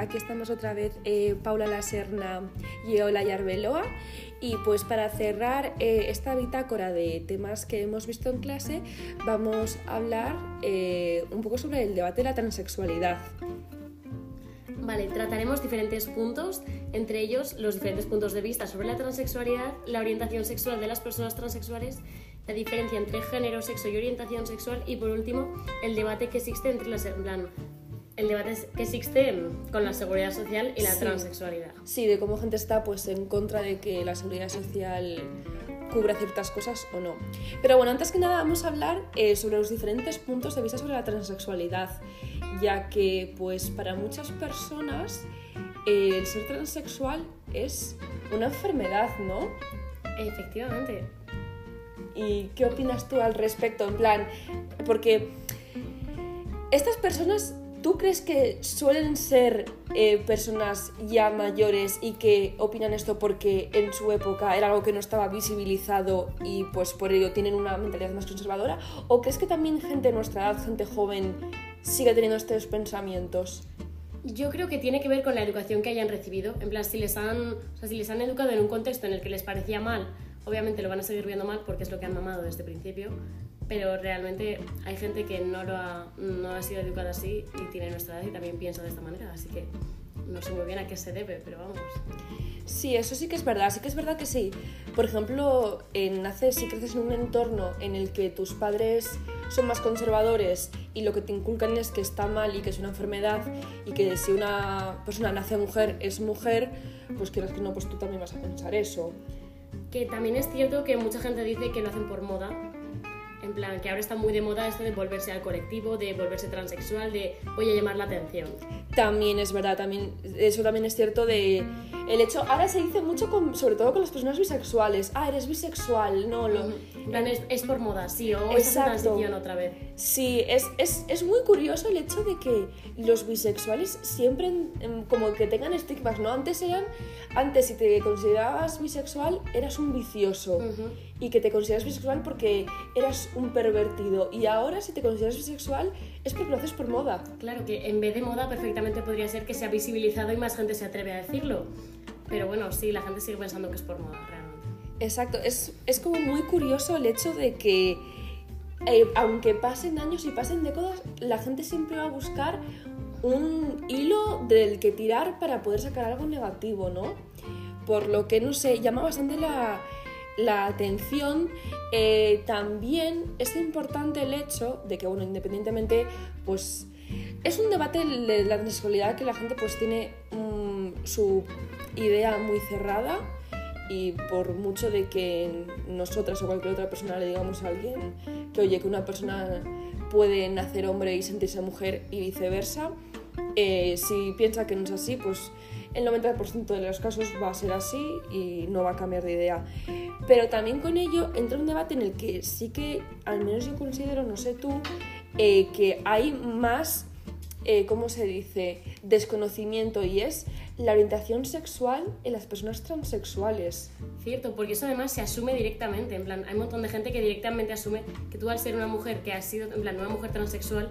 aquí estamos otra vez eh, Paula Laserna y Eola Yarbeloa. Y pues para cerrar eh, esta bitácora de temas que hemos visto en clase, vamos a hablar eh, un poco sobre el debate de la transexualidad. Vale, trataremos diferentes puntos, entre ellos los diferentes puntos de vista sobre la transexualidad, la orientación sexual de las personas transexuales, la diferencia entre género, sexo y orientación sexual y por último el debate que existe entre las en el debate que existe con la seguridad social y la Sí. transexualidad. Sí, de cómo gente está pues en contra de que la seguridad social cubra ciertas cosas o no. Pero bueno, antes que nada vamos a hablar eh, sobre los diferentes puntos de vista sobre la transexualidad, ya que pues para muchas personas eh, el ser transexual es una enfermedad, ¿no? Efectivamente. ¿Y qué opinas tú al respecto? En plan, porque estas personas, ¿tú crees que suelen ser eh, personas ya mayores y que opinan esto porque en su época era algo que no estaba visibilizado y pues por ello tienen una mentalidad más conservadora? ¿O crees que también gente de nuestra edad, gente joven, sigue teniendo estos pensamientos? Yo creo que tiene que ver con la educación que hayan recibido. En plan, si les han, o sea, si les han educado en un contexto en el que les parecía mal, obviamente lo van a seguir viendo mal porque es lo que han mamado desde el principio. Pero realmente hay gente que no, lo ha, no ha sido educada así y tiene nuestra edad y también piensa de esta manera. Así que no sé muy bien a qué se debe, pero vamos. Sí, eso sí que es verdad, sí que es verdad que sí. Por ejemplo, en naces, si creces en un entorno en el que tus padres son más conservadores y lo que te inculcan es que está mal y que es una enfermedad y que si una persona nace mujer es mujer, pues quieras que no, pues tú también vas a pensar eso. Que también es cierto que mucha gente dice que lo hacen por moda. En plan, que ahora está muy de moda esto de volverse al colectivo, de volverse transexual, de voy a llamar la atención. También es verdad, también, eso también es cierto de el hecho, ahora se dice mucho con- sobre todo con las personas bisexuales, ah, eres bisexual, no, lo, En plan, es, es por moda, sí, o es esa Exacto. transición otra vez. Sí, es, es, es muy curioso el hecho de que los bisexuales siempre em, como que tengan estigmas, ¿no? Antes eran, antes si te considerabas bisexual eras un vicioso Ujú. y que te consideras bisexual porque eras un pervertido y ahora si te consideras bisexual es porque lo haces por moda. Claro que en vez de moda perfectamente podría ser que se ha visibilizado y más gente se atreve a decirlo. Pero bueno, sí, la gente sigue pensando que es por moda realmente. Exacto, es, es como muy curioso el hecho de que eh, aunque pasen años y pasen décadas, la gente siempre va a buscar un hilo del que tirar para poder sacar algo negativo, ¿no? Por lo que, no sé, llama bastante la, atención. Eh, también es importante el hecho de que, bueno, independientemente, pues es un debate de la transexualidad que la gente pues tiene mm, su idea muy cerrada y por mucho de que nosotras o cualquier otra persona le digamos a alguien que oye que una persona puede nacer hombre y sentirse mujer y viceversa, eh, si piensa que no es así, pues el 90% de los casos va a ser así y no va a cambiar de idea. Pero también con ello entra un debate en el que sí que, al menos yo considero, no sé tú, eh, que hay más, eh, ¿cómo se dice?, desconocimiento y es la orientación sexual en las personas transexuales. Cierto, porque eso además se asume directamente. En plan, hay un montón de gente que directamente asume que tú al ser una mujer que has sido, en plan, una mujer transexual,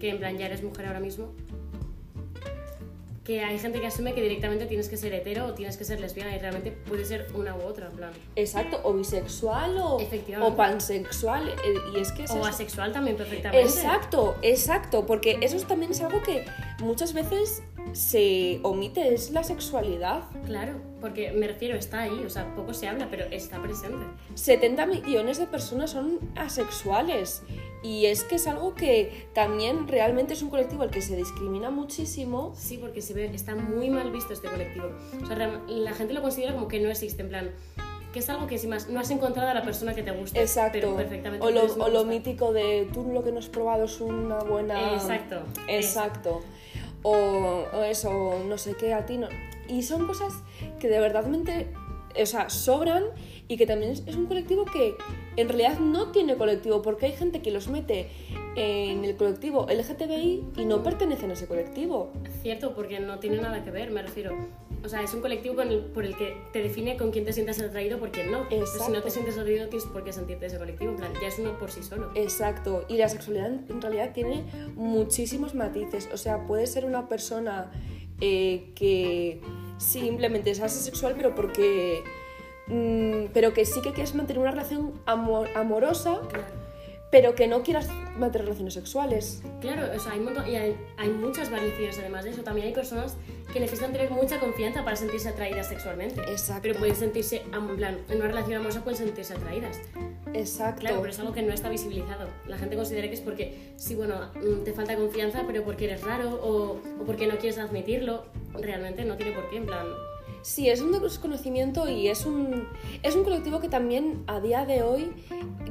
que en plan ya eres mujer ahora mismo, que hay gente que asume que directamente tienes que ser hetero o tienes que ser lesbiana y realmente puede ser una u otra, en plan. Exacto, o bisexual o, o pansexual. eh, Y es que es O eso. asexual también perfectamente. Exacto, exacto, porque eso es- también es algo que muchas veces se omite, es la sexualidad. Claro, porque me refiero, está ahí, o sea, poco se habla, pero está presente. 70 millones de personas son asexuales y es que es algo que también realmente es un colectivo al que se discrimina muchísimo. Sí, porque se ve, está muy mal visto este colectivo. O sea, la gente lo considera como que no existe, en plan, que es algo que si más no has encontrado a la persona que te. Pero Exacto. perfectamente O lo, o mítico de tú lo que no has probado es una buena... Exacto. Exacto. O, o eso, no sé qué, a ti no. Y son cosas que de verdadmente, o sea, sobran y que también es, es un colectivo que en realidad no tiene colectivo, porque hay gente que los mete en el colectivo LGTBI y no pertenecen a ese colectivo. Cierto, porque no tiene nada que ver, me refiero. O sea, es un colectivo con el- por el que te define con quién te sientas atraído, por quién no. Pero si no te sientes atraído, tienes por qué sentirte ese colectivo. En plan, ya es uno por sí solo. Exacto, y la sexualidad en realidad tiene muchísimos matices, o sea, puede ser una persona eh, que simplemente es asexual, pero porque. mm, pero que sí que quieres mantener una relación amo- amorosa, Claro. pero que no quieras mantener relaciones sexuales. Claro, o sea, hay, montón- y hay, hay muchas variaciones además de eso. También hay personas que necesitan tener mucha confianza para sentirse atraídas sexualmente. Exacto. Pero pueden sentirse, en plan, en una relación amorosa pueden sentirse atraídas. Exacto. Claro, pero es algo que no está visibilizado. La gente considera que es porque, sí, bueno, mm, te falta confianza, pero porque eres raro o, o porque no quieres admitirlo. Realmente no tiene por qué, en plan... Sí, es un desconocimiento y es un, es un colectivo que también a día de hoy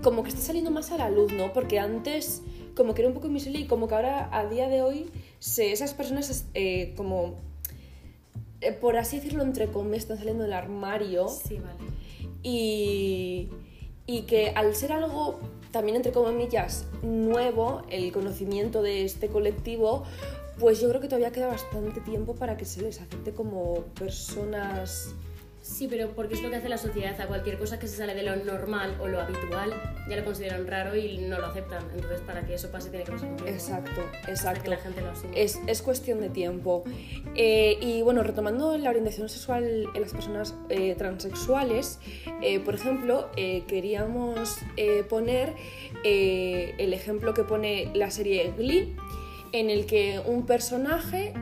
como que está saliendo más a la luz, ¿no? Porque antes como que era un poco invisible y como que ahora a día de hoy se, esas personas eh, como, eh, por así decirlo, entre comillas, están saliendo del armario Sí, vale. y, y que al ser algo también entre comillas nuevo, el conocimiento de este colectivo, pues yo creo que todavía queda bastante tiempo para que se les acepte como personas Sí, pero porque es lo que hace la sociedad. A cualquier cosa que se sale de lo normal o lo habitual ya lo consideran raro y no lo aceptan. Entonces, para que eso pase, tiene que pasar un tiempo. Exacto, que exacto. la gente lo. Es, es cuestión de tiempo. Eh, y bueno, retomando la orientación sexual en las personas eh, transexuales, eh, por ejemplo, queríamos poner el ejemplo que pone la serie Glee, en el que un personaje,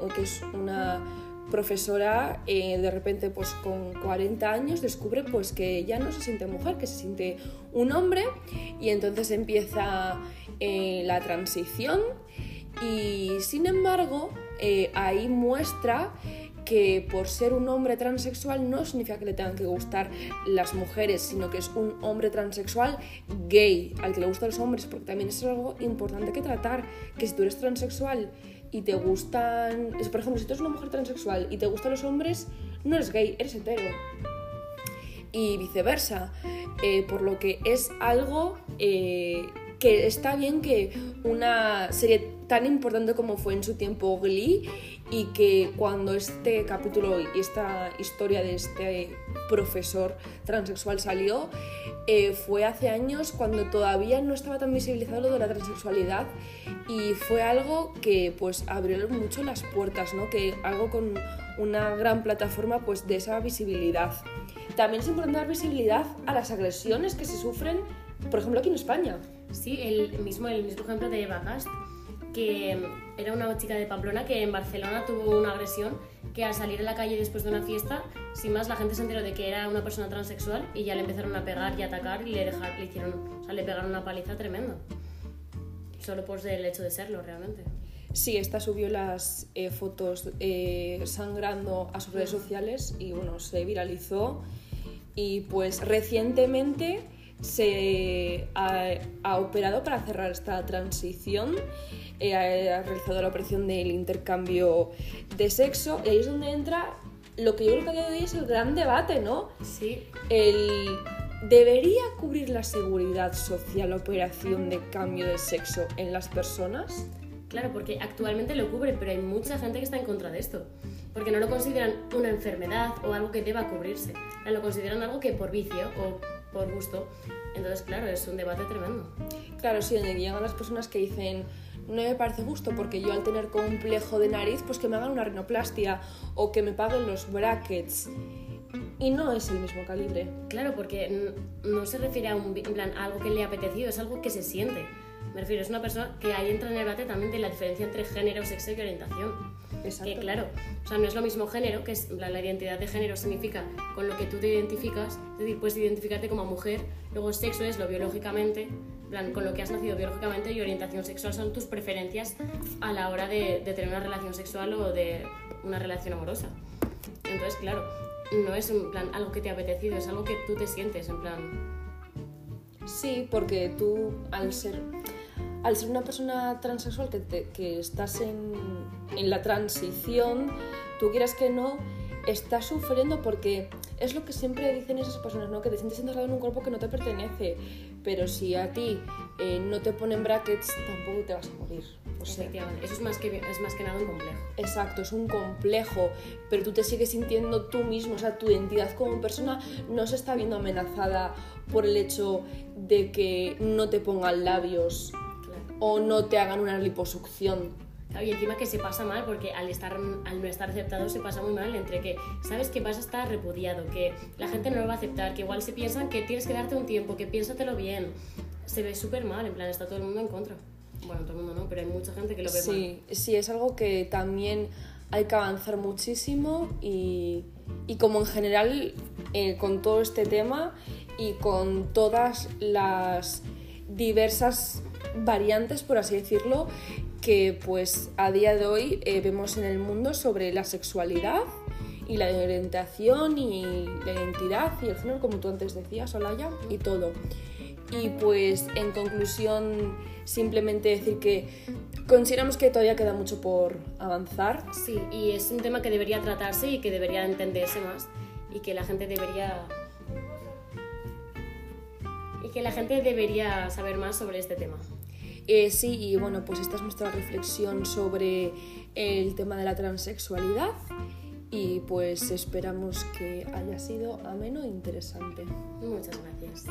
o que es una profesora eh, de repente pues con 40 años descubre pues que ya no se siente mujer, que se siente un hombre y entonces empieza eh, la transición. Y sin embargo eh, ahí muestra que por ser un hombre transexual no significa que le tengan que gustar las mujeres, sino que es un hombre transexual gay, al que le gustan los hombres, porque también es algo importante que tratar, que si tú eres transexual y te gustan, por ejemplo, si tú eres una mujer transexual y te gustan los hombres, no eres gay, eres hetero y viceversa. Eh, por lo que es algo eh, que está bien que una serie tan importante como fue en su tiempo Glee y que cuando este capítulo y esta historia de este profesor transexual salió eh, fue hace años cuando todavía no estaba tan visibilizado lo de la transexualidad y fue algo que pues abrió mucho las puertas, ¿no? Que algo con una gran plataforma pues de esa visibilidad. También es importante dar visibilidad a las agresiones que se sufren, por ejemplo, aquí en España. Sí, el mismo, el mismo ejemplo de Eva Gast, que era una chica de Pamplona que en Barcelona tuvo una agresión que al salir a la calle después de una fiesta, sin más, la gente se enteró de que era una persona transexual y ya le empezaron a pegar y atacar y le, dejar, le hicieron, o sea, le pegaron una paliza tremenda. Solo por el hecho de serlo, realmente. Sí, esta subió las eh, fotos eh, sangrando a sus redes sociales y bueno, se viralizó. Y pues recientemente se ha, ha operado para cerrar esta transición, eh, ha, ha realizado la operación del intercambio de sexo y ahí es donde entra lo que yo creo que a día de hoy es el gran debate, ¿no? Sí, El, ¿Debería cubrir la seguridad social la operación de cambio de sexo en las personas? Claro, porque actualmente lo cubre, pero hay mucha gente que está en contra de esto. Porque no lo consideran una enfermedad o algo que deba cubrirse. Lo consideran algo que por vicio o por gusto. Entonces, claro, es un debate tremendo. Claro, sí, donde llegan las personas que dicen, no me parece justo porque yo al tener complejo de nariz, pues que me hagan una rinoplastia o que me paguen los brackets. Y no es el mismo calibre. Claro, porque no se refiere a un, en plan, a algo que le ha apetecido, es algo que se siente. Me refiero, es una persona que ahí entra en el debate también de la diferencia entre género, sexo y orientación. Exacto. Que claro, o sea, no es lo mismo género, que es la, la identidad de género significa con lo que tú te identificas, es decir, puedes identificarte como mujer, luego sexo es lo biológicamente, en plan, con lo que has nacido biológicamente y orientación sexual son tus preferencias a la hora de, de tener una relación sexual o de una relación amorosa. Entonces, claro, no es en plan algo que te ha apetecido, es algo que tú te sientes, en plan, Sí, porque tú, al ser, al ser una persona transexual que, te- que estás en, en la transición, tú quieras que no, estás sufriendo porque es lo que siempre dicen esas personas, ¿no? Que te sientes integrado en un cuerpo que no te pertenece. Pero si a ti eh, no te ponen brackets, tampoco te vas a morir. O sea, eso es más que, es más que nada un complejo. Exacto, es un complejo, pero tú te sigues sintiendo tú mismo, o sea, tu identidad como persona no se está viendo amenazada por el hecho de que no te pongan labios. O no te hagan una liposucción. Claro, y encima que se pasa mal, porque al, estar, al no estar aceptado se pasa muy mal, entre que sabes que vas a estar repudiado, que la gente no lo va a aceptar, que igual se piensan que tienes que darte un tiempo, que piénsatelo bien. Se ve súper mal, en plan, está todo el mundo en contra. Bueno, todo el mundo no, pero hay mucha gente que lo ve sí, mal. Sí, es algo que también hay que avanzar muchísimo y, y como en general eh, con todo este tema y con todas las diversas variantes, por así decirlo, que pues a día de hoy eh, vemos en el mundo sobre la sexualidad y la orientación y la identidad y el género, como tú antes decías, Olaya, y todo. Y pues en conclusión, simplemente decir que consideramos que todavía queda mucho por avanzar. Sí, y es un tema que debería tratarse y que debería entenderse más y que la gente debería y que la gente debería saber más sobre este tema. Eh, sí, y bueno, pues esta es nuestra reflexión sobre el tema de la transexualidad y pues esperamos que haya sido ameno e interesante. Muchas gracias.